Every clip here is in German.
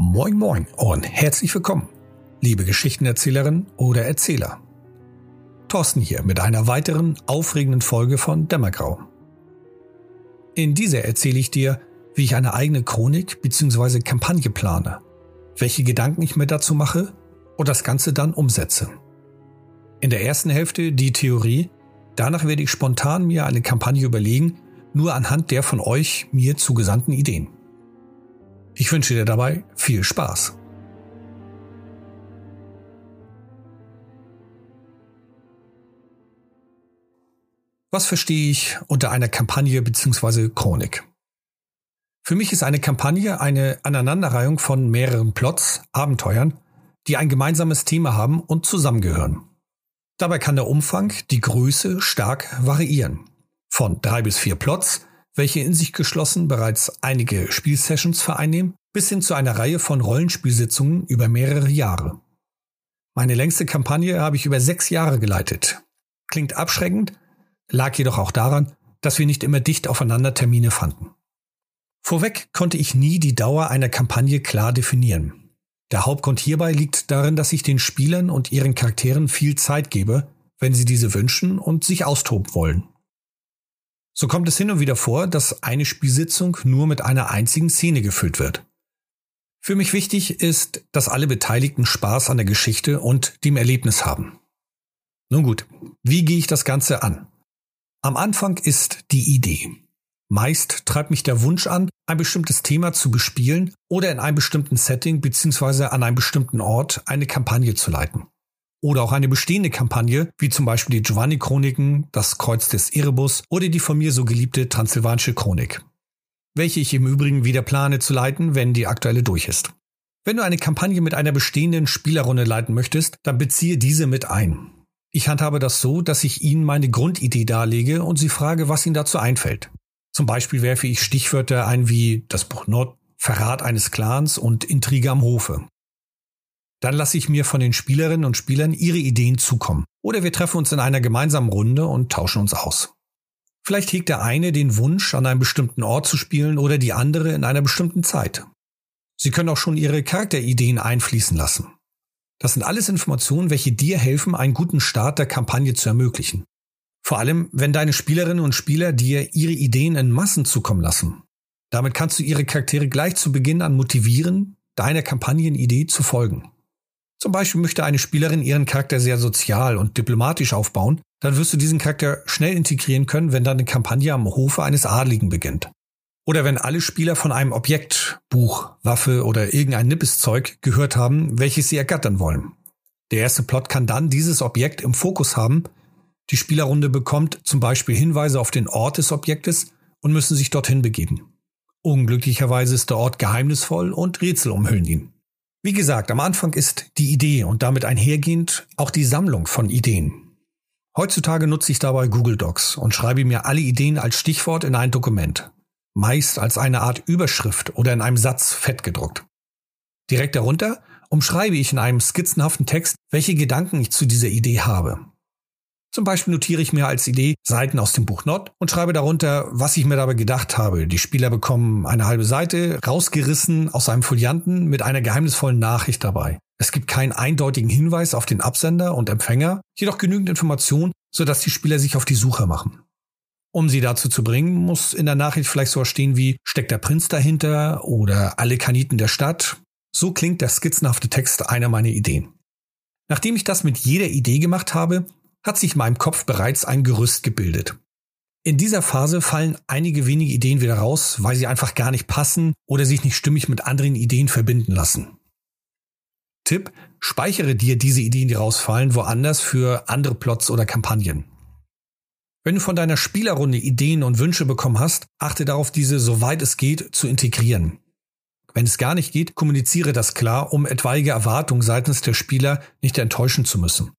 Moin Moin und herzlich willkommen, liebe Geschichtenerzählerin oder Erzähler. Thorsten hier mit einer weiteren aufregenden Folge von Dämmergrau. In dieser erzähle ich dir, wie ich eine eigene Chronik bzw. Kampagne plane, welche Gedanken ich mir dazu mache und das Ganze dann umsetze. In der ersten Hälfte die Theorie, danach werde ich spontan mir eine Kampagne überlegen, nur anhand der von euch mir zugesandten Ideen. Ich wünsche dir dabei viel Spaß. Was verstehe ich unter einer Kampagne bzw. Chronik? Für mich ist eine Kampagne eine Aneinanderreihung von mehreren Plots, Abenteuern, die ein gemeinsames Thema haben und zusammengehören. Dabei kann der Umfang, die Größe stark variieren. Von drei bis vier Plots, welche in sich geschlossen bereits einige Spielsessions vereinnehmen, bis hin zu einer Reihe von Rollenspielsitzungen über mehrere Jahre. Meine längste Kampagne habe ich über sechs Jahre geleitet. Klingt abschreckend, lag jedoch auch daran, dass wir nicht immer dicht aufeinander Termine fanden. Vorweg konnte ich nie die Dauer einer Kampagne klar definieren. Der Hauptgrund hierbei liegt darin, dass ich den Spielern und ihren Charakteren viel Zeit gebe, wenn sie diese wünschen und sich austoben wollen. So kommt es hin und wieder vor, dass eine Spielsitzung nur mit einer einzigen Szene gefüllt wird. Für mich wichtig ist, dass alle Beteiligten Spaß an der Geschichte und dem Erlebnis haben. Nun gut, wie gehe ich das Ganze an? Am Anfang ist die Idee. Meist treibt mich der Wunsch an, ein bestimmtes Thema zu bespielen oder in einem bestimmten Setting bzw. an einem bestimmten Ort eine Kampagne zu leiten. Oder auch eine bestehende Kampagne, wie zum Beispiel die Giovanni-Chroniken, das Kreuz des Erebus oder die von mir so geliebte Transsilvanische Chronik. Welche ich im Übrigen wieder plane zu leiten, wenn die aktuelle durch ist. Wenn du eine Kampagne mit einer bestehenden Spielerrunde leiten möchtest, dann beziehe diese mit ein. Ich handhabe das so, dass ich ihnen meine Grundidee darlege und sie frage, was ihnen dazu einfällt. Zum Beispiel werfe ich Stichwörter ein wie das Buch Nord, Verrat eines Clans und Intrige am Hofe. Dann lasse ich mir von den Spielerinnen und Spielern ihre Ideen zukommen. Oder wir treffen uns in einer gemeinsamen Runde und tauschen uns aus. Vielleicht hegt der eine den Wunsch, an einem bestimmten Ort zu spielen oder die andere in einer bestimmten Zeit. Sie können auch schon ihre Charakterideen einfließen lassen. Das sind alles Informationen, welche dir helfen, einen guten Start der Kampagne zu ermöglichen. Vor allem, wenn deine Spielerinnen und Spieler dir ihre Ideen in Massen zukommen lassen. Damit kannst du ihre Charaktere gleich zu Beginn an motivieren, deiner Kampagnenidee zu folgen. Zum Beispiel möchte eine Spielerin ihren Charakter sehr sozial und diplomatisch aufbauen, dann wirst du diesen Charakter schnell integrieren können, wenn deine Kampagne am Hofe eines Adligen beginnt. Oder wenn alle Spieler von einem Objekt, Buch, Waffe oder irgendein Nippeszeug gehört haben, welches sie ergattern wollen. Der erste Plot kann dann dieses Objekt im Fokus haben die Spielerrunde bekommt zum Beispiel Hinweise auf den Ort des Objektes und müssen sich dorthin begeben. Unglücklicherweise ist der Ort geheimnisvoll und Rätsel umhüllen ihn. Wie gesagt, am Anfang ist die Idee und damit einhergehend auch die Sammlung von Ideen. Heutzutage nutze ich dabei Google Docs und schreibe mir alle Ideen als Stichwort in ein Dokument, meist als eine Art Überschrift oder in einem Satz fett gedruckt. Direkt darunter umschreibe ich in einem skizzenhaften Text, welche Gedanken ich zu dieser Idee habe. Zum Beispiel notiere ich mir als Idee Seiten aus dem Buch Not und schreibe darunter, was ich mir dabei gedacht habe. Die Spieler bekommen eine halbe Seite rausgerissen aus einem Folianten mit einer geheimnisvollen Nachricht dabei. Es gibt keinen eindeutigen Hinweis auf den Absender und Empfänger, jedoch genügend Information, sodass die Spieler sich auf die Suche machen. Um sie dazu zu bringen, muss in der Nachricht vielleicht so stehen wie steckt der Prinz dahinter oder alle Kaniten der Stadt. So klingt der skizzenhafte Text einer meiner Ideen. Nachdem ich das mit jeder Idee gemacht habe, hat sich in meinem Kopf bereits ein Gerüst gebildet. In dieser Phase fallen einige wenige Ideen wieder raus, weil sie einfach gar nicht passen oder sich nicht stimmig mit anderen Ideen verbinden lassen. Tipp, speichere dir diese Ideen, die rausfallen, woanders für andere Plots oder Kampagnen. Wenn du von deiner Spielerrunde Ideen und Wünsche bekommen hast, achte darauf, diese soweit es geht zu integrieren. Wenn es gar nicht geht, kommuniziere das klar, um etwaige Erwartungen seitens der Spieler nicht enttäuschen zu müssen.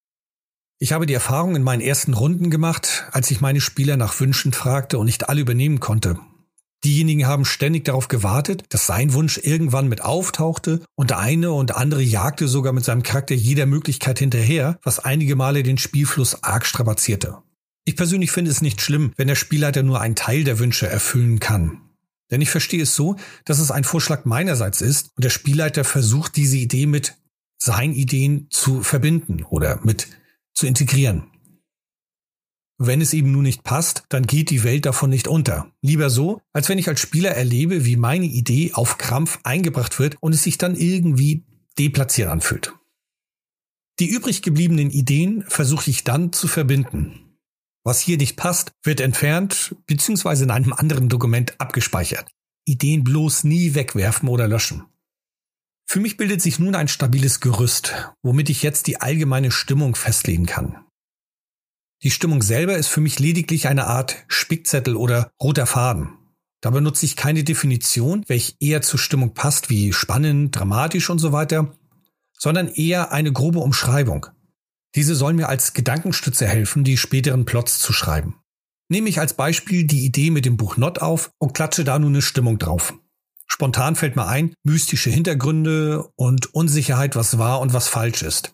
Ich habe die Erfahrung in meinen ersten Runden gemacht, als ich meine Spieler nach Wünschen fragte und nicht alle übernehmen konnte. Diejenigen haben ständig darauf gewartet, dass sein Wunsch irgendwann mit auftauchte und der eine und andere jagte sogar mit seinem Charakter jeder Möglichkeit hinterher, was einige Male den Spielfluss arg strapazierte. Ich persönlich finde es nicht schlimm, wenn der Spielleiter nur einen Teil der Wünsche erfüllen kann. Denn ich verstehe es so, dass es ein Vorschlag meinerseits ist und der Spielleiter versucht, diese Idee mit seinen Ideen zu verbinden oder mit zu integrieren. Wenn es eben nun nicht passt, dann geht die Welt davon nicht unter. Lieber so, als wenn ich als Spieler erlebe, wie meine Idee auf Krampf eingebracht wird und es sich dann irgendwie deplatziert anfühlt. Die übrig gebliebenen Ideen versuche ich dann zu verbinden. Was hier nicht passt, wird entfernt bzw. in einem anderen Dokument abgespeichert. Ideen bloß nie wegwerfen oder löschen. Für mich bildet sich nun ein stabiles Gerüst, womit ich jetzt die allgemeine Stimmung festlegen kann. Die Stimmung selber ist für mich lediglich eine Art Spickzettel oder roter Faden. Da benutze ich keine Definition, welche eher zur Stimmung passt, wie spannend, dramatisch und so weiter, sondern eher eine grobe Umschreibung. Diese soll mir als Gedankenstütze helfen, die späteren Plots zu schreiben. Nehme ich als Beispiel die Idee mit dem Buch Not auf und klatsche da nun eine Stimmung drauf. Spontan fällt mir ein, mystische Hintergründe und Unsicherheit, was wahr und was falsch ist.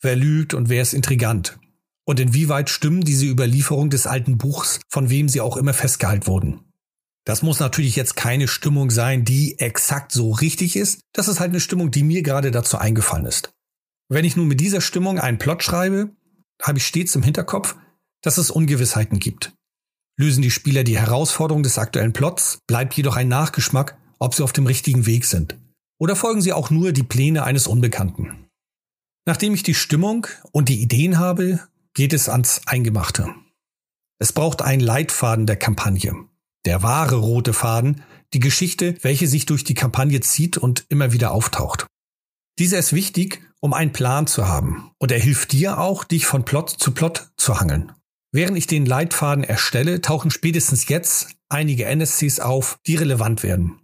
Wer lügt und wer ist intrigant. Und inwieweit stimmen diese Überlieferung des alten Buchs, von wem sie auch immer festgehalten wurden. Das muss natürlich jetzt keine Stimmung sein, die exakt so richtig ist. Das ist halt eine Stimmung, die mir gerade dazu eingefallen ist. Wenn ich nun mit dieser Stimmung einen Plot schreibe, habe ich stets im Hinterkopf, dass es Ungewissheiten gibt. Lösen die Spieler die Herausforderung des aktuellen Plots, bleibt jedoch ein Nachgeschmack, ob sie auf dem richtigen Weg sind. Oder folgen sie auch nur die Pläne eines Unbekannten. Nachdem ich die Stimmung und die Ideen habe, geht es ans Eingemachte. Es braucht einen Leitfaden der Kampagne. Der wahre rote Faden, die Geschichte, welche sich durch die Kampagne zieht und immer wieder auftaucht. Dieser ist wichtig, um einen Plan zu haben. Und er hilft dir auch, dich von Plot zu Plot zu hangeln. Während ich den Leitfaden erstelle, tauchen spätestens jetzt einige NSCs auf, die relevant werden.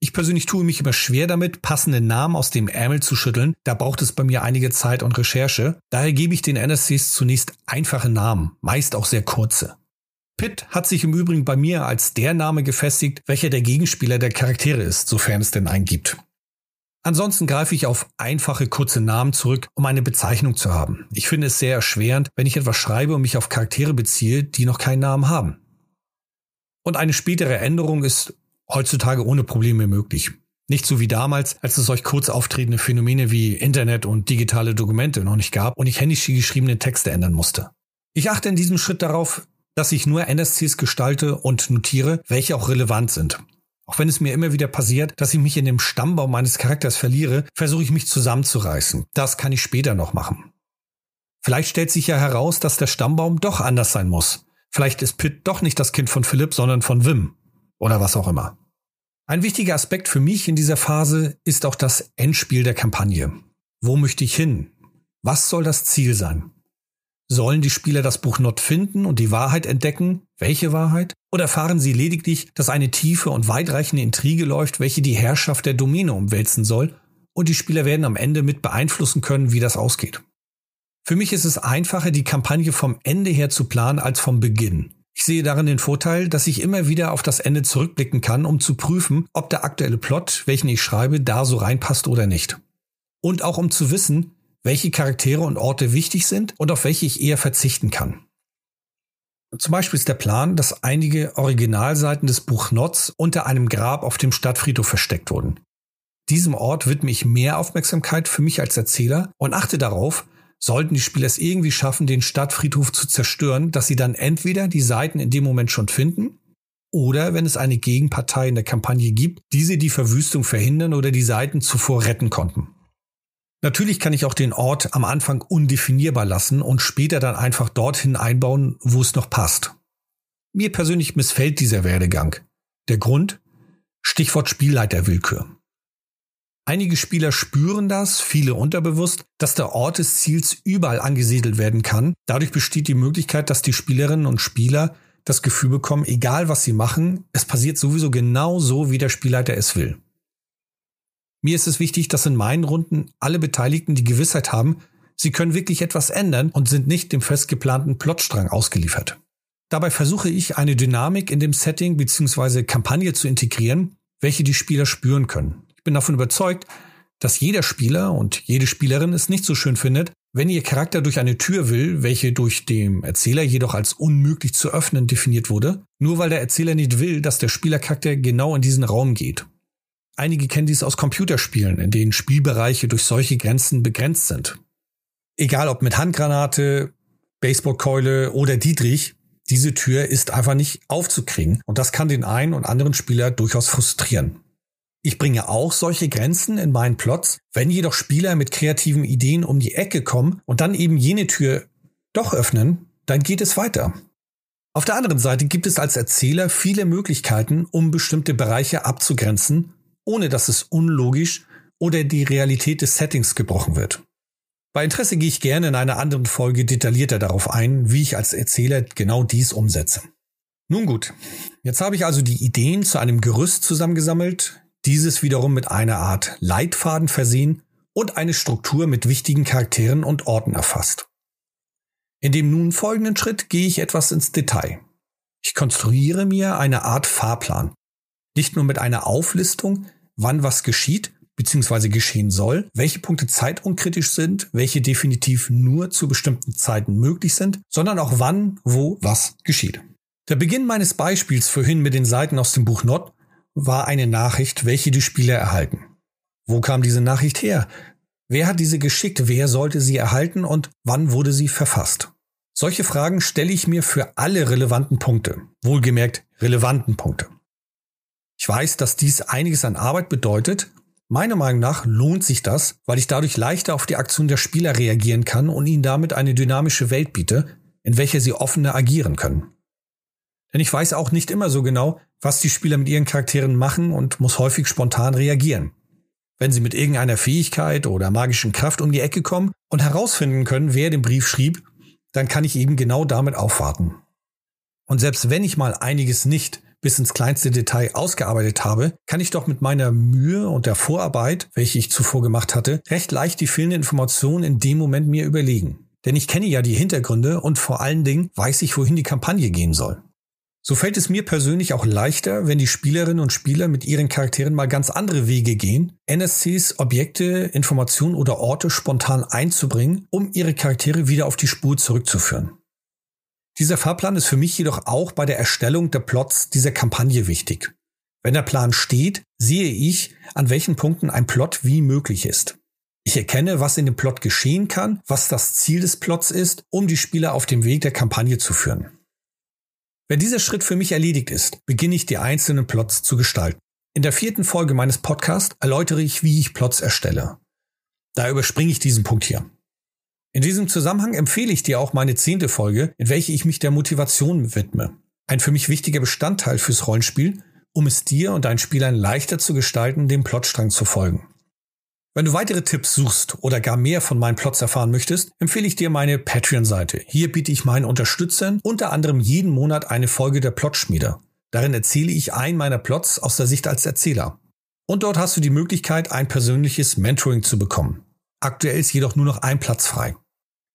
Ich persönlich tue mich immer schwer damit, passende Namen aus dem Ärmel zu schütteln. Da braucht es bei mir einige Zeit und Recherche. Daher gebe ich den NSCs zunächst einfache Namen, meist auch sehr kurze. Pitt hat sich im Übrigen bei mir als der Name gefestigt, welcher der Gegenspieler der Charaktere ist, sofern es denn einen gibt. Ansonsten greife ich auf einfache kurze Namen zurück, um eine Bezeichnung zu haben. Ich finde es sehr erschwerend, wenn ich etwas schreibe und mich auf Charaktere beziehe, die noch keinen Namen haben. Und eine spätere Änderung ist heutzutage ohne Probleme möglich. Nicht so wie damals, als es solch kurz auftretende Phänomene wie Internet und digitale Dokumente noch nicht gab und ich händisch die geschriebenen Texte ändern musste. Ich achte in diesem Schritt darauf, dass ich nur NSCs gestalte und notiere, welche auch relevant sind. Auch wenn es mir immer wieder passiert, dass ich mich in dem Stammbaum meines Charakters verliere, versuche ich mich zusammenzureißen. Das kann ich später noch machen. Vielleicht stellt sich ja heraus, dass der Stammbaum doch anders sein muss. Vielleicht ist Pitt doch nicht das Kind von Philipp, sondern von Wim. Oder was auch immer. Ein wichtiger Aspekt für mich in dieser Phase ist auch das Endspiel der Kampagne. Wo möchte ich hin? Was soll das Ziel sein? Sollen die Spieler das Buch Not finden und die Wahrheit entdecken? Welche Wahrheit? Oder erfahren sie lediglich, dass eine tiefe und weitreichende Intrige läuft, welche die Herrschaft der Domäne umwälzen soll? Und die Spieler werden am Ende mit beeinflussen können, wie das ausgeht. Für mich ist es einfacher, die Kampagne vom Ende her zu planen als vom Beginn. Ich sehe darin den Vorteil, dass ich immer wieder auf das Ende zurückblicken kann, um zu prüfen, ob der aktuelle Plot, welchen ich schreibe, da so reinpasst oder nicht. Und auch um zu wissen, welche Charaktere und Orte wichtig sind und auf welche ich eher verzichten kann. Zum Beispiel ist der Plan, dass einige Originalseiten des Buch Notz unter einem Grab auf dem Stadtfriedhof versteckt wurden. Diesem Ort widme ich mehr Aufmerksamkeit für mich als Erzähler und achte darauf, sollten die Spieler es irgendwie schaffen, den Stadtfriedhof zu zerstören, dass sie dann entweder die Seiten in dem Moment schon finden oder wenn es eine Gegenpartei in der Kampagne gibt, diese die Verwüstung verhindern oder die Seiten zuvor retten konnten. Natürlich kann ich auch den Ort am Anfang undefinierbar lassen und später dann einfach dorthin einbauen, wo es noch passt. Mir persönlich missfällt dieser Werdegang. Der Grund? Stichwort Spielleiterwillkür. Einige Spieler spüren das, viele unterbewusst, dass der Ort des Ziels überall angesiedelt werden kann. Dadurch besteht die Möglichkeit, dass die Spielerinnen und Spieler das Gefühl bekommen, egal was sie machen, es passiert sowieso genau so, wie der Spielleiter es will. Mir ist es wichtig, dass in meinen Runden alle Beteiligten die Gewissheit haben, sie können wirklich etwas ändern und sind nicht dem festgeplanten Plotstrang ausgeliefert. Dabei versuche ich, eine Dynamik in dem Setting bzw. Kampagne zu integrieren, welche die Spieler spüren können bin davon überzeugt, dass jeder Spieler und jede Spielerin es nicht so schön findet, Wenn Ihr Charakter durch eine Tür will, welche durch dem Erzähler jedoch als unmöglich zu öffnen definiert wurde, nur weil der Erzähler nicht will, dass der Spielercharakter genau in diesen Raum geht. Einige kennen dies aus Computerspielen, in denen Spielbereiche durch solche Grenzen begrenzt sind. Egal ob mit Handgranate, Baseballkeule oder Dietrich, diese Tür ist einfach nicht aufzukriegen und das kann den einen und anderen Spieler durchaus frustrieren. Ich bringe auch solche Grenzen in meinen Plots, wenn jedoch Spieler mit kreativen Ideen um die Ecke kommen und dann eben jene Tür doch öffnen, dann geht es weiter. Auf der anderen Seite gibt es als Erzähler viele Möglichkeiten, um bestimmte Bereiche abzugrenzen, ohne dass es unlogisch oder die Realität des Settings gebrochen wird. Bei Interesse gehe ich gerne in einer anderen Folge detaillierter darauf ein, wie ich als Erzähler genau dies umsetze. Nun gut, jetzt habe ich also die Ideen zu einem Gerüst zusammengesammelt, dieses wiederum mit einer Art Leitfaden versehen und eine Struktur mit wichtigen Charakteren und Orten erfasst. In dem nun folgenden Schritt gehe ich etwas ins Detail. Ich konstruiere mir eine Art Fahrplan. Nicht nur mit einer Auflistung, wann was geschieht bzw. geschehen soll, welche Punkte zeitunkritisch sind, welche definitiv nur zu bestimmten Zeiten möglich sind, sondern auch wann, wo, was geschieht. Der Beginn meines Beispiels vorhin mit den Seiten aus dem Buch Not war eine Nachricht, welche die Spieler erhalten. Wo kam diese Nachricht her? Wer hat diese geschickt? Wer sollte sie erhalten und wann wurde sie verfasst? Solche Fragen stelle ich mir für alle relevanten Punkte. Wohlgemerkt relevanten Punkte. Ich weiß, dass dies einiges an Arbeit bedeutet. Meiner Meinung nach lohnt sich das, weil ich dadurch leichter auf die Aktion der Spieler reagieren kann und ihnen damit eine dynamische Welt biete, in welcher sie offener agieren können. Denn ich weiß auch nicht immer so genau, was die Spieler mit ihren Charakteren machen und muss häufig spontan reagieren. Wenn sie mit irgendeiner Fähigkeit oder magischen Kraft um die Ecke kommen und herausfinden können, wer den Brief schrieb, dann kann ich eben genau damit aufwarten. Und selbst wenn ich mal einiges nicht bis ins kleinste Detail ausgearbeitet habe, kann ich doch mit meiner Mühe und der Vorarbeit, welche ich zuvor gemacht hatte, recht leicht die fehlende Information in dem Moment mir überlegen. Denn ich kenne ja die Hintergründe und vor allen Dingen weiß ich, wohin die Kampagne gehen soll. So fällt es mir persönlich auch leichter, wenn die Spielerinnen und Spieler mit ihren Charakteren mal ganz andere Wege gehen, NSCs, Objekte, Informationen oder Orte spontan einzubringen, um ihre Charaktere wieder auf die Spur zurückzuführen. Dieser Fahrplan ist für mich jedoch auch bei der Erstellung der Plots dieser Kampagne wichtig. Wenn der Plan steht, sehe ich, an welchen Punkten ein Plot wie möglich ist. Ich erkenne, was in dem Plot geschehen kann, was das Ziel des Plots ist, um die Spieler auf dem Weg der Kampagne zu führen. Wenn dieser Schritt für mich erledigt ist, beginne ich die einzelnen Plots zu gestalten. In der vierten Folge meines Podcasts erläutere ich, wie ich Plots erstelle. Da überspringe ich diesen Punkt hier. In diesem Zusammenhang empfehle ich dir auch meine zehnte Folge, in welche ich mich der Motivation widme. Ein für mich wichtiger Bestandteil fürs Rollenspiel, um es dir und deinen Spielern leichter zu gestalten, dem Plotstrang zu folgen. Wenn du weitere Tipps suchst oder gar mehr von meinen Plots erfahren möchtest, empfehle ich dir meine Patreon-Seite. Hier biete ich meinen Unterstützern unter anderem jeden Monat eine Folge der Plotschmiede. Darin erzähle ich einen meiner Plots aus der Sicht als Erzähler. Und dort hast du die Möglichkeit, ein persönliches Mentoring zu bekommen. Aktuell ist jedoch nur noch ein Platz frei.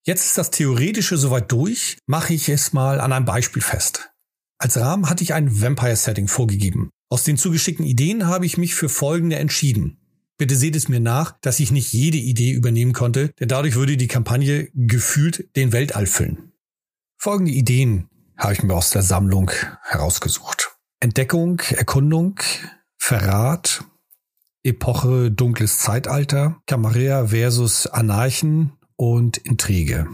Jetzt ist das Theoretische soweit durch, mache ich es mal an einem Beispiel fest. Als Rahmen hatte ich ein Vampire-Setting vorgegeben. Aus den zugeschickten Ideen habe ich mich für folgende entschieden. Bitte seht es mir nach, dass ich nicht jede Idee übernehmen konnte, denn dadurch würde die Kampagne gefühlt den Weltall füllen. Folgende Ideen habe ich mir aus der Sammlung herausgesucht. Entdeckung, Erkundung, Verrat, Epoche dunkles Zeitalter, Camarilla versus Anarchen und Intrige.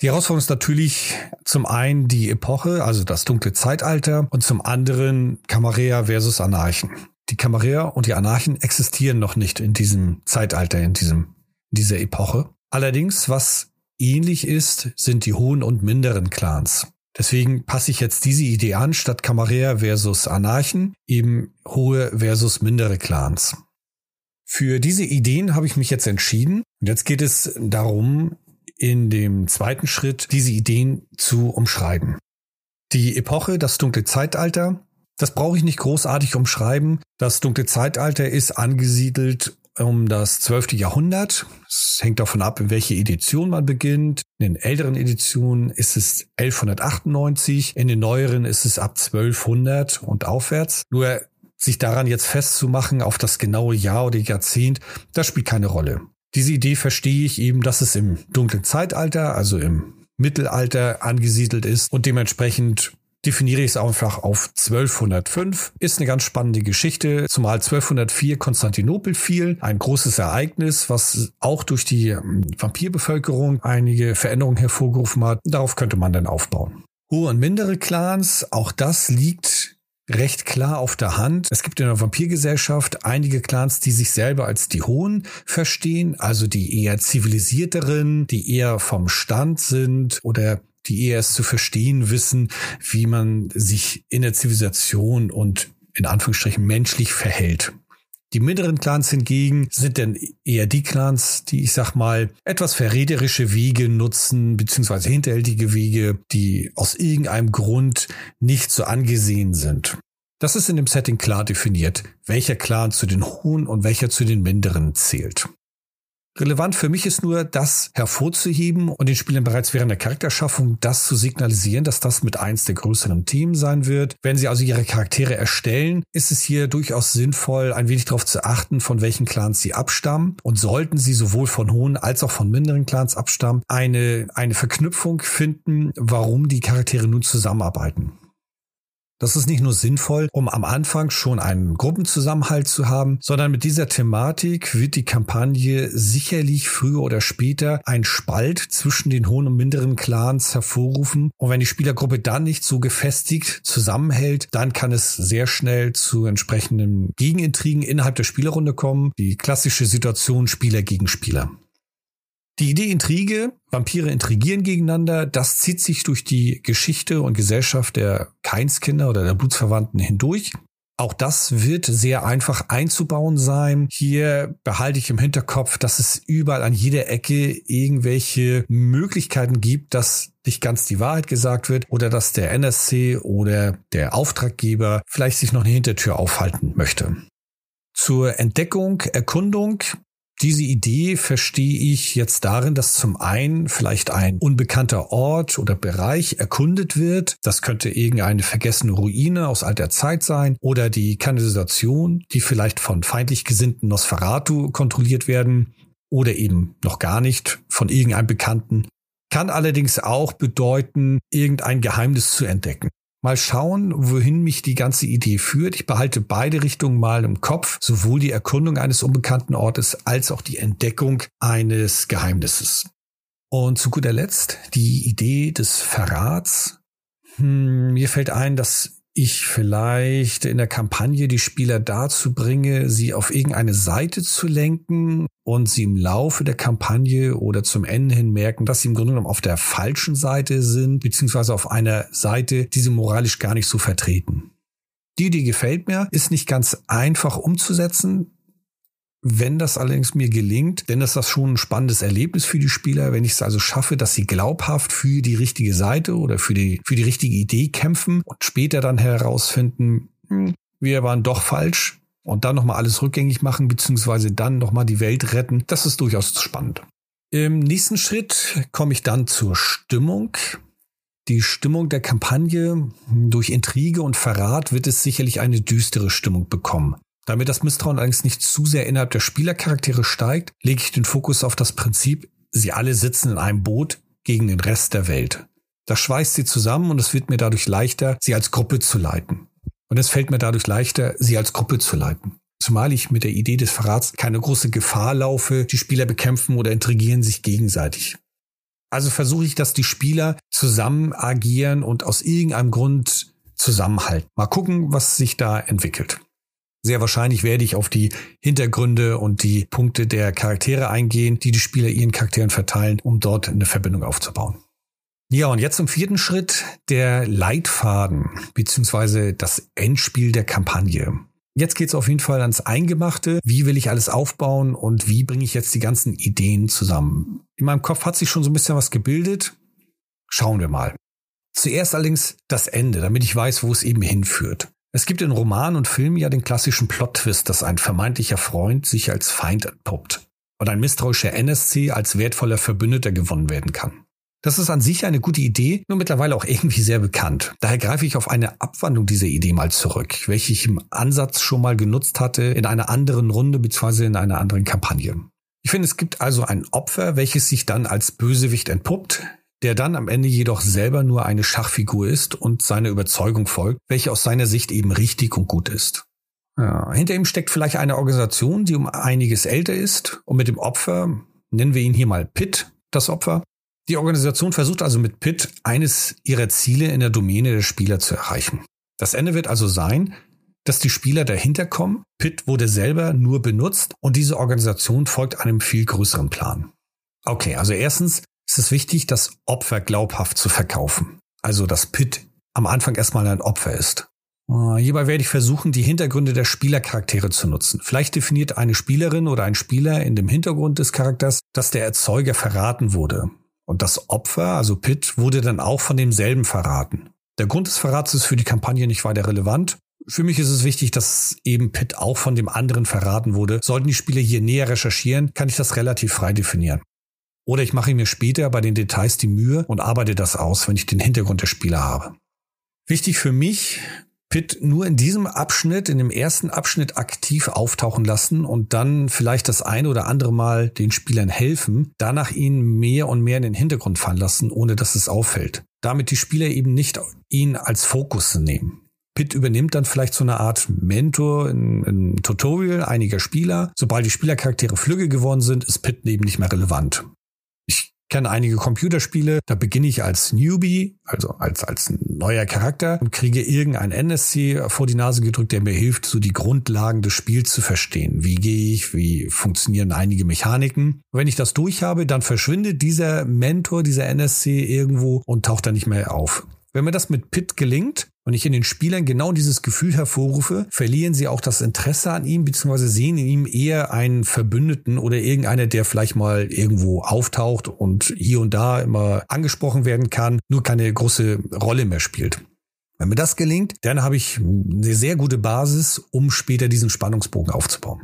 Die Herausforderung ist natürlich zum einen die Epoche, also das dunkle Zeitalter, und zum anderen Camarilla versus Anarchen die Kameräer und die Anarchen existieren noch nicht in diesem Zeitalter, in diesem, in dieser Epoche. Allerdings, was ähnlich ist, sind die hohen und minderen Clans. Deswegen passe ich jetzt diese Idee an, statt Kameräer versus Anarchen, eben hohe versus mindere Clans. Für diese Ideen habe ich mich jetzt entschieden. Und jetzt geht es darum, in dem zweiten Schritt diese Ideen zu umschreiben. Die Epoche, das dunkle Zeitalter, das brauche ich nicht großartig umschreiben. Das dunkle Zeitalter ist angesiedelt um das 12. Jahrhundert. Es hängt davon ab, in welche Edition man beginnt. In den älteren Editionen ist es 1198, in den neueren ist es ab 1200 und aufwärts. Nur sich daran jetzt festzumachen auf das genaue Jahr oder Jahrzehnt, das spielt keine Rolle. Diese Idee verstehe ich eben, dass es im dunklen Zeitalter, also im Mittelalter angesiedelt ist und dementsprechend definiere ich es einfach auf 1205. Ist eine ganz spannende Geschichte, zumal 1204 Konstantinopel fiel. Ein großes Ereignis, was auch durch die ähm, Vampirbevölkerung einige Veränderungen hervorgerufen hat. Darauf könnte man dann aufbauen. Hohe und mindere Clans, auch das liegt recht klar auf der Hand. Es gibt in der Vampirgesellschaft einige Clans, die sich selber als die Hohen verstehen, also die eher zivilisierteren, die eher vom Stand sind oder die eher es zu verstehen wissen, wie man sich in der Zivilisation und in Anführungsstrichen menschlich verhält. Die mittleren Clans hingegen sind dann eher die Clans, die, ich sag mal, etwas verräterische Wege nutzen, beziehungsweise hinterhältige Wege, die aus irgendeinem Grund nicht so angesehen sind. Das ist in dem Setting klar definiert, welcher Clan zu den hohen und welcher zu den minderen zählt. Relevant für mich ist nur, das hervorzuheben und den Spielern bereits während der Charakterschaffung das zu signalisieren, dass das mit eins der größeren Themen sein wird. Wenn sie also ihre Charaktere erstellen, ist es hier durchaus sinnvoll, ein wenig darauf zu achten, von welchen Clans sie abstammen. Und sollten sie sowohl von hohen als auch von minderen Clans abstammen, eine, eine Verknüpfung finden, warum die Charaktere nun zusammenarbeiten. Das ist nicht nur sinnvoll, um am Anfang schon einen Gruppenzusammenhalt zu haben, sondern mit dieser Thematik wird die Kampagne sicherlich früher oder später ein Spalt zwischen den hohen und minderen Clans hervorrufen. Und wenn die Spielergruppe dann nicht so gefestigt zusammenhält, dann kann es sehr schnell zu entsprechenden Gegenintrigen innerhalb der Spielerrunde kommen. Die klassische Situation Spieler gegen Spieler. Die Idee Intrige, Vampire intrigieren gegeneinander, das zieht sich durch die Geschichte und Gesellschaft der Keinskinder oder der Blutsverwandten hindurch. Auch das wird sehr einfach einzubauen sein. Hier behalte ich im Hinterkopf, dass es überall an jeder Ecke irgendwelche Möglichkeiten gibt, dass nicht ganz die Wahrheit gesagt wird oder dass der NSC oder der Auftraggeber vielleicht sich noch eine Hintertür aufhalten möchte. Zur Entdeckung, Erkundung diese Idee verstehe ich jetzt darin, dass zum einen vielleicht ein unbekannter Ort oder Bereich erkundet wird. Das könnte irgendeine vergessene Ruine aus alter Zeit sein oder die Kanalisation, die vielleicht von feindlich gesinnten Nosferatu kontrolliert werden oder eben noch gar nicht von irgendeinem Bekannten. Kann allerdings auch bedeuten, irgendein Geheimnis zu entdecken. Mal schauen, wohin mich die ganze Idee führt. Ich behalte beide Richtungen mal im Kopf, sowohl die Erkundung eines unbekannten Ortes als auch die Entdeckung eines Geheimnisses. Und zu guter Letzt die Idee des Verrats. Hm, mir fällt ein, dass ich vielleicht in der Kampagne die Spieler dazu bringe, sie auf irgendeine Seite zu lenken und sie im Laufe der Kampagne oder zum Ende hin merken, dass sie im Grunde genommen auf der falschen Seite sind, beziehungsweise auf einer Seite, die sie moralisch gar nicht so vertreten. Die Idee gefällt mir, ist nicht ganz einfach umzusetzen, wenn das allerdings mir gelingt, denn ist das schon ein spannendes Erlebnis für die Spieler, wenn ich es also schaffe, dass sie glaubhaft für die richtige Seite oder für die, für die richtige Idee kämpfen und später dann herausfinden, hm, wir waren doch falsch und dann nochmal alles rückgängig machen, beziehungsweise dann nochmal die Welt retten. Das ist durchaus spannend. Im nächsten Schritt komme ich dann zur Stimmung. Die Stimmung der Kampagne durch Intrige und Verrat wird es sicherlich eine düstere Stimmung bekommen. Damit das Misstrauen allerdings nicht zu sehr innerhalb der Spielercharaktere steigt, lege ich den Fokus auf das Prinzip, sie alle sitzen in einem Boot gegen den Rest der Welt. Das schweißt sie zusammen und es wird mir dadurch leichter, sie als Gruppe zu leiten. Und es fällt mir dadurch leichter, sie als Gruppe zu leiten. Zumal ich mit der Idee des Verrats keine große Gefahr laufe, die Spieler bekämpfen oder intrigieren sich gegenseitig. Also versuche ich, dass die Spieler zusammen agieren und aus irgendeinem Grund zusammenhalten. Mal gucken, was sich da entwickelt. Sehr wahrscheinlich werde ich auf die Hintergründe und die Punkte der Charaktere eingehen, die die Spieler ihren Charakteren verteilen, um dort eine Verbindung aufzubauen. Ja, und jetzt zum vierten Schritt, der Leitfaden beziehungsweise das Endspiel der Kampagne. Jetzt geht's auf jeden Fall ans Eingemachte. Wie will ich alles aufbauen und wie bringe ich jetzt die ganzen Ideen zusammen? In meinem Kopf hat sich schon so ein bisschen was gebildet. Schauen wir mal. Zuerst allerdings das Ende, damit ich weiß, wo es eben hinführt. Es gibt in Roman und Film ja den klassischen Plot-Twist, dass ein vermeintlicher Freund sich als Feind entpuppt und ein misstrauischer NSC als wertvoller Verbündeter gewonnen werden kann. Das ist an sich eine gute Idee, nur mittlerweile auch irgendwie sehr bekannt. Daher greife ich auf eine Abwandlung dieser Idee mal zurück, welche ich im Ansatz schon mal genutzt hatte in einer anderen Runde bzw. in einer anderen Kampagne. Ich finde, es gibt also ein Opfer, welches sich dann als Bösewicht entpuppt, der dann am Ende jedoch selber nur eine Schachfigur ist und seiner Überzeugung folgt, welche aus seiner Sicht eben richtig und gut ist. Ja, hinter ihm steckt vielleicht eine Organisation, die um einiges älter ist und mit dem Opfer, nennen wir ihn hier mal Pitt, das Opfer. Die Organisation versucht also mit Pitt eines ihrer Ziele in der Domäne der Spieler zu erreichen. Das Ende wird also sein, dass die Spieler dahinter kommen. Pitt wurde selber nur benutzt und diese Organisation folgt einem viel größeren Plan. Okay, also erstens ist es wichtig, das Opfer glaubhaft zu verkaufen. Also, dass Pitt am Anfang erstmal ein Opfer ist. Äh, hierbei werde ich versuchen, die Hintergründe der Spielercharaktere zu nutzen. Vielleicht definiert eine Spielerin oder ein Spieler in dem Hintergrund des Charakters, dass der Erzeuger verraten wurde. Und das Opfer, also Pitt, wurde dann auch von demselben verraten. Der Grund des Verrats ist für die Kampagne nicht weiter relevant. Für mich ist es wichtig, dass eben Pitt auch von dem anderen verraten wurde. Sollten die Spieler hier näher recherchieren, kann ich das relativ frei definieren. Oder ich mache mir später bei den Details die Mühe und arbeite das aus, wenn ich den Hintergrund der Spieler habe. Wichtig für mich, Pitt nur in diesem Abschnitt, in dem ersten Abschnitt aktiv auftauchen lassen und dann vielleicht das eine oder andere Mal den Spielern helfen, danach ihn mehr und mehr in den Hintergrund fallen lassen, ohne dass es auffällt. Damit die Spieler eben nicht ihn als Fokus nehmen. Pitt übernimmt dann vielleicht so eine Art Mentor in, in Tutorial einiger Spieler. Sobald die Spielercharaktere flügge geworden sind, ist Pitt eben nicht mehr relevant. Kenne einige Computerspiele, da beginne ich als Newbie, also als, als neuer Charakter und kriege irgendein NSC vor die Nase gedrückt, der mir hilft, so die Grundlagen des Spiels zu verstehen. Wie gehe ich, wie funktionieren einige Mechaniken. wenn ich das durch habe, dann verschwindet dieser Mentor, dieser NSC irgendwo und taucht dann nicht mehr auf. Wenn mir das mit Pitt gelingt und ich in den Spielern genau dieses Gefühl hervorrufe, verlieren sie auch das Interesse an ihm, beziehungsweise sehen in ihm eher einen Verbündeten oder irgendeiner, der vielleicht mal irgendwo auftaucht und hier und da immer angesprochen werden kann, nur keine große Rolle mehr spielt. Wenn mir das gelingt, dann habe ich eine sehr gute Basis, um später diesen Spannungsbogen aufzubauen.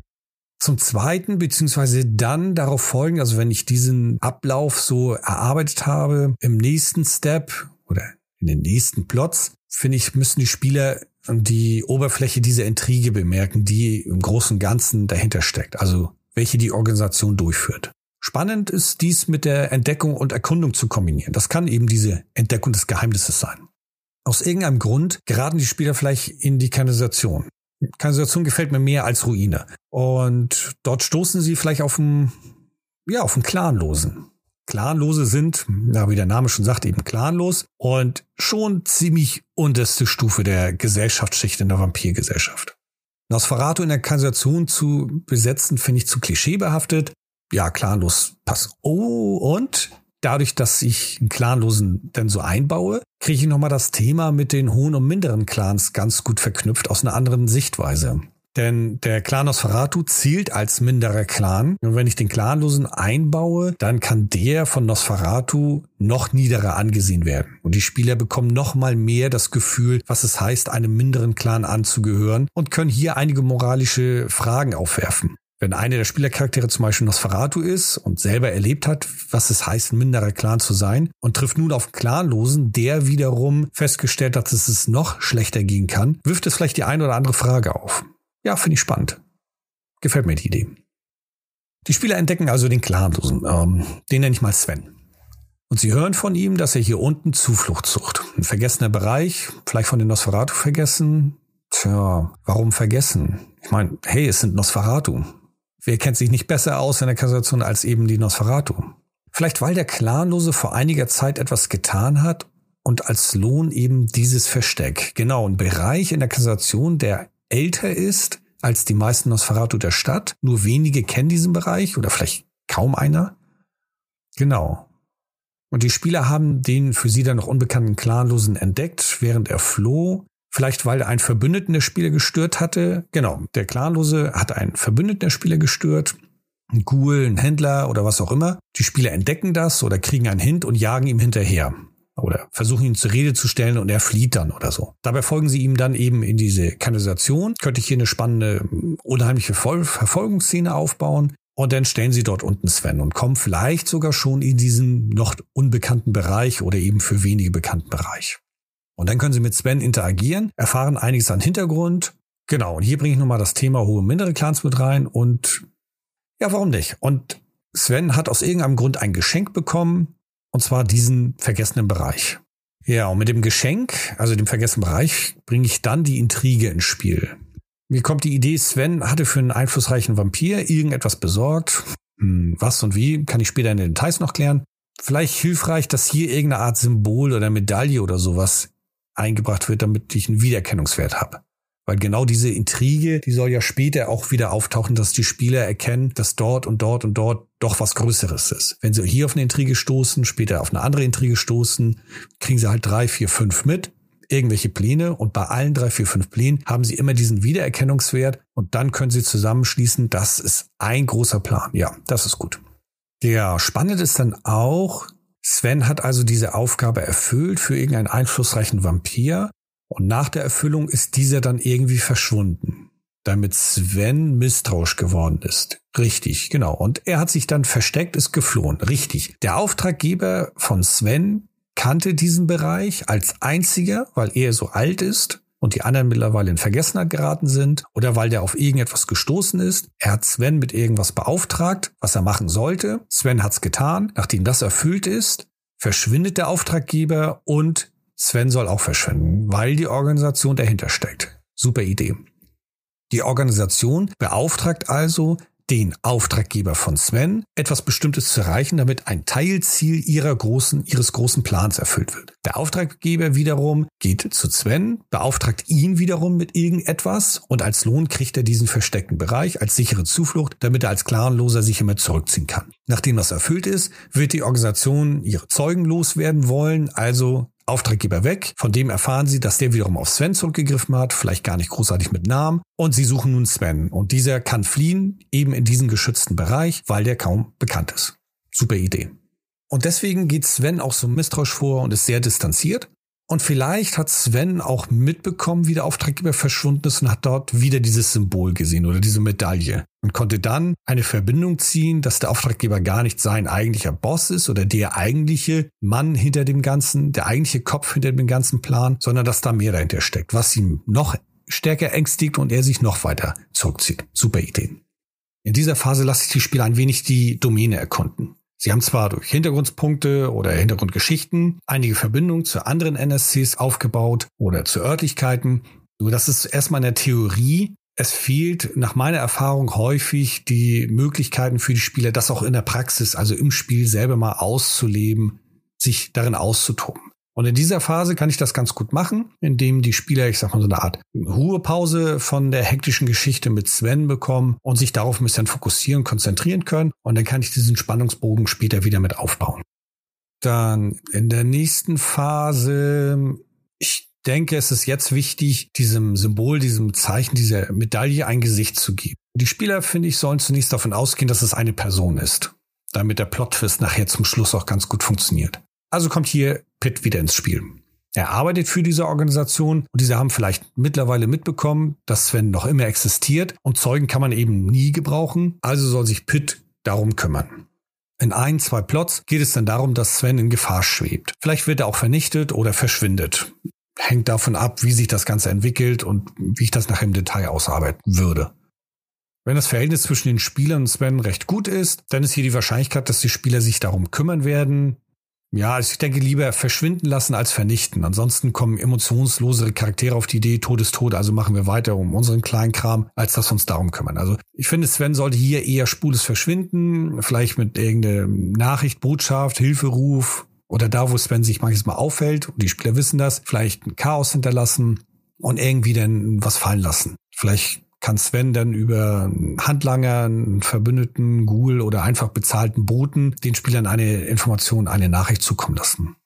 Zum Zweiten, beziehungsweise dann darauf folgen, also wenn ich diesen Ablauf so erarbeitet habe, im nächsten Step oder in den nächsten Plots, finde ich, müssen die Spieler die Oberfläche dieser Intrige bemerken, die im Großen und Ganzen dahinter steckt, also welche die Organisation durchführt. Spannend ist dies mit der Entdeckung und Erkundung zu kombinieren. Das kann eben diese Entdeckung des Geheimnisses sein. Aus irgendeinem Grund geraten die Spieler vielleicht in die Kanalisation. Kanalisation gefällt mir mehr als Ruine. Und dort stoßen sie vielleicht auf einen, ja, auf einen Clanlosen. Clanlose sind, na, wie der Name schon sagt, eben clanlos und schon ziemlich unterste Stufe der Gesellschaftsschicht in der Vampirgesellschaft. Nosferatu in der Kanalisation zu besetzen, finde ich zu klischeebehaftet. Ja, clanlos passt. Oh, und dadurch, dass ich einen Clanlosen dann so einbaue, kriege ich nochmal das Thema mit den hohen und minderen Clans ganz gut verknüpft aus einer anderen Sichtweise. Denn der Clan Nosferatu zielt als minderer Clan. Und wenn ich den Clanlosen einbaue, dann kann der von Nosferatu noch niederer angesehen werden. Und die Spieler bekommen noch mal mehr das Gefühl, was es heißt, einem minderen Clan anzugehören und können hier einige moralische Fragen aufwerfen. Wenn einer der Spielercharaktere zum Beispiel Nosferatu ist und selber erlebt hat, was es heißt, ein minderer Clan zu sein und trifft nun auf Clanlosen, der wiederum festgestellt hat, dass es noch schlechter gehen kann, wirft es vielleicht die eine oder andere Frage auf. Ja, finde ich spannend. Gefällt mir die Idee. Die Spieler entdecken also den Clanlosen. Ähm, den nenne ich mal Sven. Und sie hören von ihm, dass er hier unten Zuflucht sucht. Ein vergessener Bereich, vielleicht von den Nosferatu vergessen. Tja, warum vergessen? Ich meine, hey, es sind Nosferatu. Wer kennt sich nicht besser aus in der Kassation als eben die Nosferatu? Vielleicht weil der Clanlose vor einiger Zeit etwas getan hat und als Lohn eben dieses Versteck. Genau, ein Bereich in der Kassation, der älter ist als die meisten Nosferatu der Stadt. Nur wenige kennen diesen Bereich oder vielleicht kaum einer. Genau. Und die Spieler haben den für sie dann noch unbekannten Clanlosen entdeckt, während er floh. Vielleicht weil er einen Verbündeten der Spieler gestört hatte. Genau, der Clanlose hat einen Verbündeten der Spieler gestört. Ein Ghoul, ein Händler oder was auch immer. Die Spieler entdecken das oder kriegen einen Hint und jagen ihm hinterher oder versuchen ihn zur Rede zu stellen und er flieht dann oder so. Dabei folgen sie ihm dann eben in diese Kanalisation. Könnte ich hier eine spannende, unheimliche Verfolgungsszene aufbauen. Und dann stellen sie dort unten Sven und kommen vielleicht sogar schon in diesen noch unbekannten Bereich oder eben für wenige bekannten Bereich. Und dann können sie mit Sven interagieren, erfahren einiges an Hintergrund. Genau, und hier bringe ich nochmal das Thema hohe mindere Clans mit rein und ja, warum nicht? Und Sven hat aus irgendeinem Grund ein Geschenk bekommen, und zwar diesen vergessenen Bereich. Ja, und mit dem Geschenk, also dem vergessenen Bereich, bringe ich dann die Intrige ins Spiel. Mir kommt die Idee, Sven hatte für einen einflussreichen Vampir irgendetwas besorgt. Hm, was und wie, kann ich später in den Details noch klären. Vielleicht hilfreich, dass hier irgendeine Art Symbol oder Medaille oder sowas eingebracht wird, damit ich einen Wiedererkennungswert habe. Weil genau diese Intrige, die soll ja später auch wieder auftauchen, dass die Spieler erkennen, dass dort und dort und dort doch was Größeres ist. Wenn sie hier auf eine Intrige stoßen, später auf eine andere Intrige stoßen, kriegen sie halt drei, vier, fünf mit irgendwelche Pläne und bei allen drei, vier, fünf Plänen haben sie immer diesen Wiedererkennungswert und dann können sie zusammenschließen, das ist ein großer Plan. Ja, das ist gut. Der spannend ist dann auch, Sven hat also diese Aufgabe erfüllt für irgendeinen einflussreichen Vampir und nach der Erfüllung ist dieser dann irgendwie verschwunden, damit Sven misstrauisch geworden ist. Richtig, genau. Und er hat sich dann versteckt, ist geflohen. Richtig. Der Auftraggeber von Sven kannte diesen Bereich als einziger, weil er so alt ist und die anderen mittlerweile in Vergessenheit geraten sind oder weil der auf irgendetwas gestoßen ist. Er hat Sven mit irgendwas beauftragt, was er machen sollte. Sven hat's getan. Nachdem das erfüllt ist, verschwindet der Auftraggeber und Sven soll auch verschwinden, weil die Organisation dahinter steckt. Super Idee. Die Organisation beauftragt also den Auftraggeber von Sven, etwas Bestimmtes zu erreichen, damit ein Teilziel ihrer großen, ihres großen Plans erfüllt wird. Der Auftraggeber wiederum geht zu Sven, beauftragt ihn wiederum mit irgendetwas und als Lohn kriegt er diesen versteckten Bereich als sichere Zuflucht, damit er als Clanloser sich immer zurückziehen kann. Nachdem das erfüllt ist, wird die Organisation ihre Zeugen loswerden wollen, also Auftraggeber weg. Von dem erfahren sie, dass der wiederum auf Sven zurückgegriffen hat, vielleicht gar nicht großartig mit Namen. Und sie suchen nun Sven. Und dieser kann fliehen, eben in diesen geschützten Bereich, weil der kaum bekannt ist. Super Idee. Und deswegen geht Sven auch so misstrauisch vor und ist sehr distanziert. Und vielleicht hat Sven auch mitbekommen, wie der Auftraggeber verschwunden ist und hat dort wieder dieses Symbol gesehen oder diese Medaille und konnte dann eine Verbindung ziehen, dass der Auftraggeber gar nicht sein eigentlicher Boss ist oder der eigentliche Mann hinter dem Ganzen, der eigentliche Kopf hinter dem ganzen Plan, sondern dass da mehr dahinter steckt, was ihm noch stärker ängstigt und er sich noch weiter zurückzieht. Super Ideen. In dieser Phase lasse ich die Spieler ein wenig die Domäne erkunden. Sie haben zwar durch Hintergrundpunkte oder Hintergrundgeschichten einige Verbindungen zu anderen NSCs aufgebaut oder zu Örtlichkeiten, nur das ist erstmal in der Theorie. Es fehlt nach meiner Erfahrung häufig die Möglichkeiten für die Spieler, das auch in der Praxis, also im Spiel selber mal auszuleben, sich darin auszutoben. Und in dieser Phase kann ich das ganz gut machen, indem die Spieler, ich sag mal so eine Art Ruhepause von der hektischen Geschichte mit Sven bekommen und sich darauf ein bisschen fokussieren, konzentrieren können. Und dann kann ich diesen Spannungsbogen später wieder mit aufbauen. Dann in der nächsten Phase, ich denke, es ist jetzt wichtig, diesem Symbol, diesem Zeichen, dieser Medaille ein Gesicht zu geben. Die Spieler, finde ich, sollen zunächst davon ausgehen, dass es eine Person ist, damit der Plot-Twist nachher zum Schluss auch ganz gut funktioniert. Also kommt hier Pitt wieder ins Spiel. Er arbeitet für diese Organisation und diese haben vielleicht mittlerweile mitbekommen, dass Sven noch immer existiert und Zeugen kann man eben nie gebrauchen. Also soll sich Pitt darum kümmern. In ein, zwei Plots geht es dann darum, dass Sven in Gefahr schwebt. Vielleicht wird er auch vernichtet oder verschwindet. Hängt davon ab, wie sich das Ganze entwickelt und wie ich das nachher im Detail ausarbeiten würde. Wenn das Verhältnis zwischen den Spielern und Sven recht gut ist, dann ist hier die Wahrscheinlichkeit, dass die Spieler sich darum kümmern werden, ja, also ich denke lieber verschwinden lassen als vernichten. Ansonsten kommen emotionslosere Charaktere auf die Idee, Tod ist tot, also machen wir weiter um unseren kleinen Kram, als dass wir uns darum kümmern. Also ich finde, Sven sollte hier eher spurlos verschwinden, vielleicht mit irgendeiner Nachricht, Botschaft, Hilferuf oder da, wo Sven sich manches Mal auffällt und die Spieler wissen das, vielleicht ein Chaos hinterlassen und irgendwie dann was fallen lassen. Vielleicht kann Sven dann über Handlanger, Verbündeten, Ghoul oder einfach bezahlten Boten den Spielern eine Information, eine Nachricht zukommen lassen.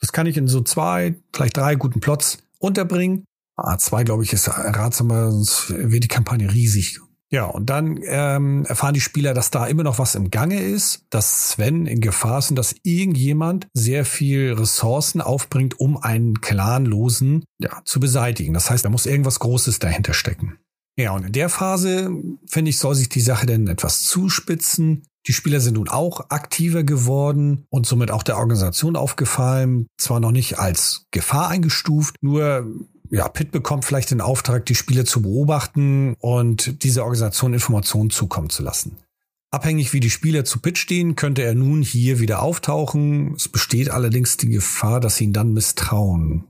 Das kann ich in so zwei, vielleicht drei guten Plots unterbringen. A2, glaube ich, ist ratsamer, sonst wird die Kampagne riesig. Ja, und dann ähm, erfahren die Spieler, dass da immer noch was im Gange ist, dass Sven in Gefahr ist und dass irgendjemand sehr viel Ressourcen aufbringt, um einen Clanlosen ja, zu beseitigen. Das heißt, da muss irgendwas Großes dahinter stecken. Ja, und in der Phase, finde ich, soll sich die Sache dann etwas zuspitzen. Die Spieler sind nun auch aktiver geworden und somit auch der Organisation aufgefallen. Zwar noch nicht als Gefahr eingestuft, nur ja, Pitt bekommt vielleicht den Auftrag, die Spieler zu beobachten und dieser Organisation Informationen zukommen zu lassen. Abhängig wie die Spieler zu Pitt stehen, könnte er nun hier wieder auftauchen. Es besteht allerdings die Gefahr, dass sie ihn dann misstrauen.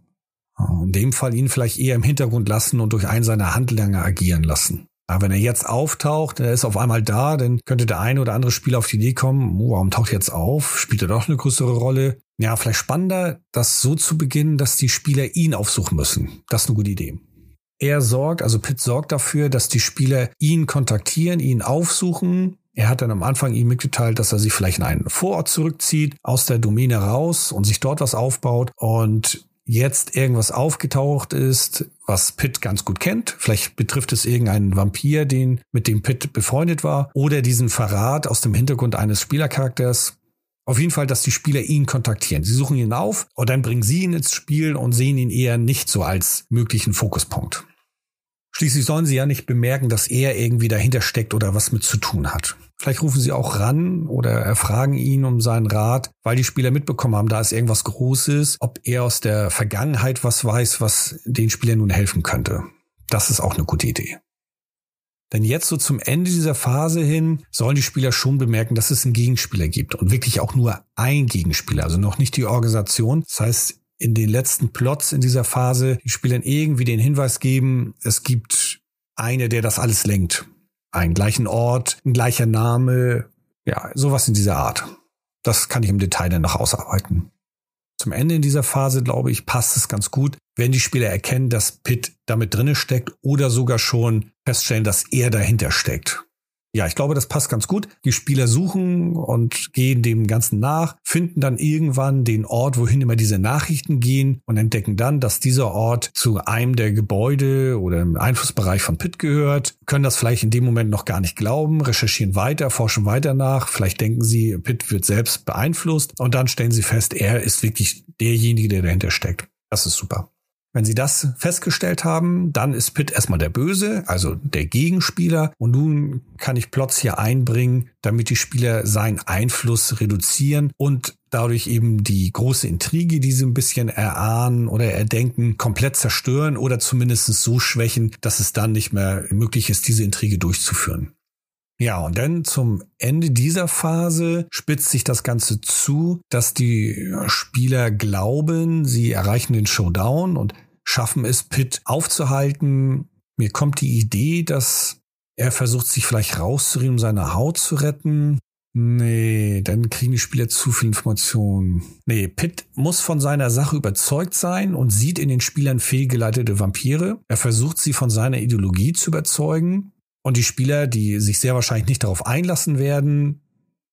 In dem Fall ihn vielleicht eher im Hintergrund lassen und durch einen seiner Handlanger agieren lassen. Aber wenn er jetzt auftaucht, er ist auf einmal da, dann könnte der eine oder andere Spieler auf die Idee kommen, oh, warum taucht er jetzt auf? Spielt er doch eine größere Rolle? Ja, vielleicht spannender, das so zu beginnen, dass die Spieler ihn aufsuchen müssen. Das ist eine gute Idee. Er sorgt, also Pitt sorgt dafür, dass die Spieler ihn kontaktieren, ihn aufsuchen. Er hat dann am Anfang ihm mitgeteilt, dass er sich vielleicht in einen Vorort zurückzieht, aus der Domäne raus und sich dort was aufbaut. Und jetzt irgendwas aufgetaucht ist, was Pitt ganz gut kennt. Vielleicht betrifft es irgendeinen Vampir, den, mit dem Pitt befreundet war, oder diesen Verrat aus dem Hintergrund eines Spielercharakters. Auf jeden Fall, dass die Spieler ihn kontaktieren. Sie suchen ihn auf und dann bringen sie ihn ins Spiel und sehen ihn eher nicht so als möglichen Fokuspunkt. Schließlich sollen sie ja nicht bemerken, dass er irgendwie dahinter steckt oder was mit zu tun hat. Vielleicht rufen sie auch ran oder erfragen ihn um seinen Rat, weil die Spieler mitbekommen haben, da ist irgendwas Großes, ob er aus der Vergangenheit was weiß, was den Spielern nun helfen könnte. Das ist auch eine gute Idee. Denn jetzt so zum Ende dieser Phase hin sollen die Spieler schon bemerken, dass es einen Gegenspieler gibt und wirklich auch nur ein Gegenspieler, also noch nicht die Organisation. Das heißt, in den letzten Plots in dieser Phase die Spielern irgendwie den Hinweis geben, es gibt eine, der das alles lenkt. Einen gleichen Ort, ein gleicher Name, ja, sowas in dieser Art. Das kann ich im Detail dann noch ausarbeiten. Zum Ende in dieser Phase, glaube ich, passt es ganz gut, wenn die Spieler erkennen, dass Pitt damit drinne steckt oder sogar schon feststellen, dass er dahinter steckt. Ja, ich glaube, das passt ganz gut. Die Spieler suchen und gehen dem Ganzen nach, finden dann irgendwann den Ort, wohin immer diese Nachrichten gehen und entdecken dann, dass dieser Ort zu einem der Gebäude oder im Einflussbereich von Pitt gehört, können das vielleicht in dem Moment noch gar nicht glauben, recherchieren weiter, forschen weiter nach, vielleicht denken sie, Pitt wird selbst beeinflusst und dann stellen sie fest, er ist wirklich derjenige, der dahinter steckt. Das ist super. Wenn Sie das festgestellt haben, dann ist Pitt erstmal der Böse, also der Gegenspieler. Und nun kann ich Plots hier einbringen, damit die Spieler seinen Einfluss reduzieren und dadurch eben die große Intrige, die sie ein bisschen erahnen oder erdenken, komplett zerstören oder zumindest so schwächen, dass es dann nicht mehr möglich ist, diese Intrige durchzuführen. Ja, und dann zum Ende dieser Phase spitzt sich das Ganze zu, dass die Spieler glauben, sie erreichen den Showdown und schaffen es, Pitt aufzuhalten. Mir kommt die Idee, dass er versucht, sich vielleicht rauszureden, um seine Haut zu retten. Nee, dann kriegen die Spieler zu viel Informationen. Nee, Pitt muss von seiner Sache überzeugt sein und sieht in den Spielern fehlgeleitete Vampire. Er versucht sie von seiner Ideologie zu überzeugen. Und die Spieler, die sich sehr wahrscheinlich nicht darauf einlassen werden,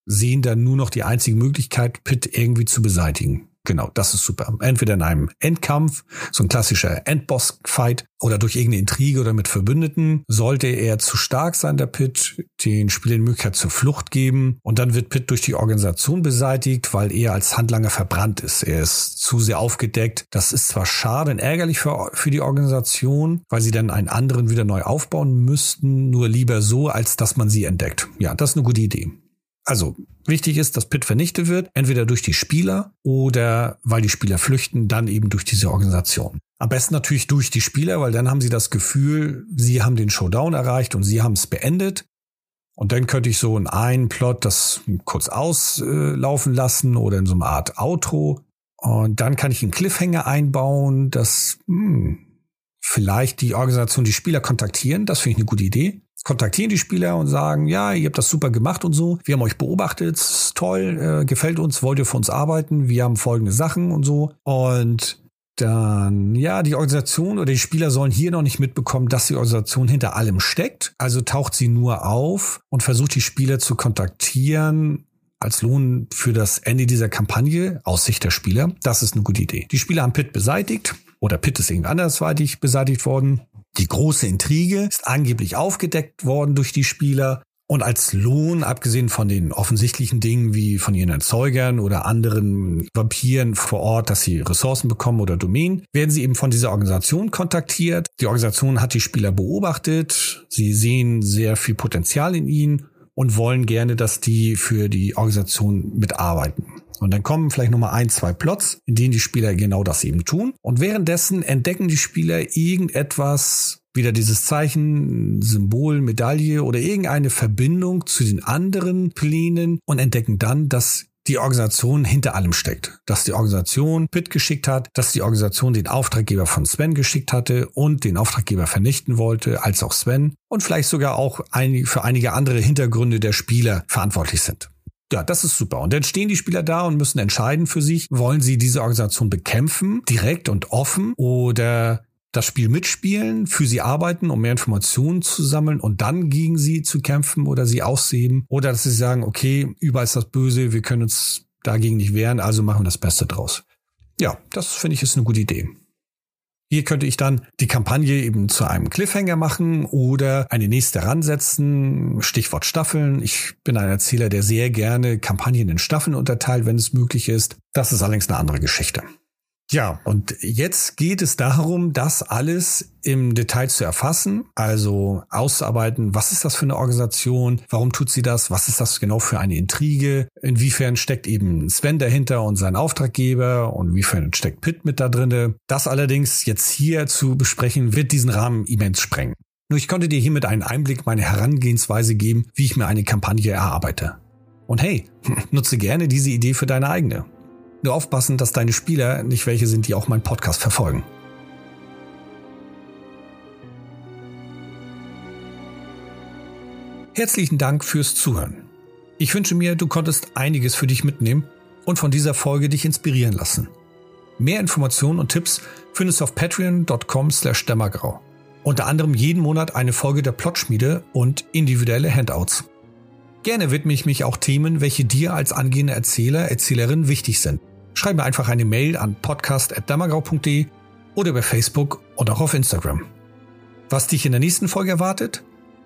sehen dann nur noch die einzige Möglichkeit, Pitt irgendwie zu beseitigen. Genau, das ist super. Entweder in einem Endkampf, so ein klassischer Endboss-Fight, oder durch irgendeine Intrige oder mit Verbündeten. Sollte er zu stark sein, der Pitt, den Spielern Möglichkeit zur Flucht geben. Und dann wird Pitt durch die Organisation beseitigt, weil er als Handlanger verbrannt ist. Er ist zu sehr aufgedeckt. Das ist zwar schade und ärgerlich für, für die Organisation, weil sie dann einen anderen wieder neu aufbauen müssten, nur lieber so, als dass man sie entdeckt. Ja, das ist eine gute Idee. Also wichtig ist, dass Pit vernichtet wird, entweder durch die Spieler oder weil die Spieler flüchten, dann eben durch diese Organisation. Am besten natürlich durch die Spieler, weil dann haben sie das Gefühl, sie haben den Showdown erreicht und sie haben es beendet. Und dann könnte ich so in einen Plot das kurz auslaufen lassen oder in so eine Art Outro. Und dann kann ich einen Cliffhanger einbauen, dass hm, vielleicht die Organisation die Spieler kontaktieren. Das finde ich eine gute Idee kontaktieren die Spieler und sagen, ja, ihr habt das super gemacht und so. Wir haben euch beobachtet, toll, äh, gefällt uns, wollt ihr für uns arbeiten? Wir haben folgende Sachen und so. Und dann, ja, die Organisation oder die Spieler sollen hier noch nicht mitbekommen, dass die Organisation hinter allem steckt. Also taucht sie nur auf und versucht die Spieler zu kontaktieren als Lohn für das Ende dieser Kampagne aus Sicht der Spieler. Das ist eine gute Idee. Die Spieler haben Pitt beseitigt oder Pitt ist irgendwie andersweitig beseitigt worden. Die große Intrige ist angeblich aufgedeckt worden durch die Spieler und als Lohn, abgesehen von den offensichtlichen Dingen wie von ihren Erzeugern oder anderen Vampiren vor Ort, dass sie Ressourcen bekommen oder Domänen, werden sie eben von dieser Organisation kontaktiert. Die Organisation hat die Spieler beobachtet. Sie sehen sehr viel Potenzial in ihnen und wollen gerne, dass die für die Organisation mitarbeiten. Und dann kommen vielleicht nochmal ein, zwei Plots, in denen die Spieler genau das eben tun. Und währenddessen entdecken die Spieler irgendetwas, wieder dieses Zeichen, Symbol, Medaille oder irgendeine Verbindung zu den anderen Plänen und entdecken dann, dass die Organisation hinter allem steckt. Dass die Organisation Pitt geschickt hat, dass die Organisation den Auftraggeber von Sven geschickt hatte und den Auftraggeber vernichten wollte, als auch Sven und vielleicht sogar auch für einige andere Hintergründe der Spieler verantwortlich sind. Ja, das ist super. Und dann stehen die Spieler da und müssen entscheiden für sich, wollen sie diese Organisation bekämpfen, direkt und offen, oder das Spiel mitspielen, für sie arbeiten, um mehr Informationen zu sammeln und dann gegen sie zu kämpfen oder sie ausheben. Oder dass sie sagen, okay, überall ist das Böse, wir können uns dagegen nicht wehren, also machen wir das Beste draus. Ja, das finde ich ist eine gute Idee. Hier könnte ich dann die Kampagne eben zu einem Cliffhanger machen oder eine nächste ransetzen. Stichwort Staffeln. Ich bin ein Erzähler, der sehr gerne Kampagnen in Staffeln unterteilt, wenn es möglich ist. Das ist allerdings eine andere Geschichte. Ja, und jetzt geht es darum, das alles im Detail zu erfassen, also auszuarbeiten, was ist das für eine Organisation, warum tut sie das, was ist das genau für eine Intrige, inwiefern steckt eben Sven dahinter und sein Auftraggeber und inwiefern steckt Pitt mit da drinne. Das allerdings jetzt hier zu besprechen, wird diesen Rahmen immens sprengen. Nur ich konnte dir hiermit einen Einblick meine Herangehensweise geben, wie ich mir eine Kampagne erarbeite. Und hey, nutze gerne diese Idee für deine eigene. Nur aufpassen, dass deine Spieler nicht welche sind, die auch meinen Podcast verfolgen. Herzlichen Dank fürs Zuhören. Ich wünsche mir, du konntest einiges für dich mitnehmen und von dieser Folge dich inspirieren lassen. Mehr Informationen und Tipps findest du auf patreon.com slash dämmergrau. Unter anderem jeden Monat eine Folge der Plotschmiede und individuelle Handouts. Gerne widme ich mich auch Themen, welche dir als angehende Erzähler, Erzählerin wichtig sind. Schreib mir einfach eine Mail an podcast.dammergrau.de oder über Facebook und auch auf Instagram. Was dich in der nächsten Folge erwartet?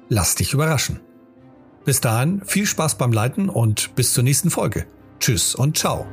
Lass dich überraschen. Bis dahin viel Spaß beim Leiten und bis zur nächsten Folge. Tschüss und ciao.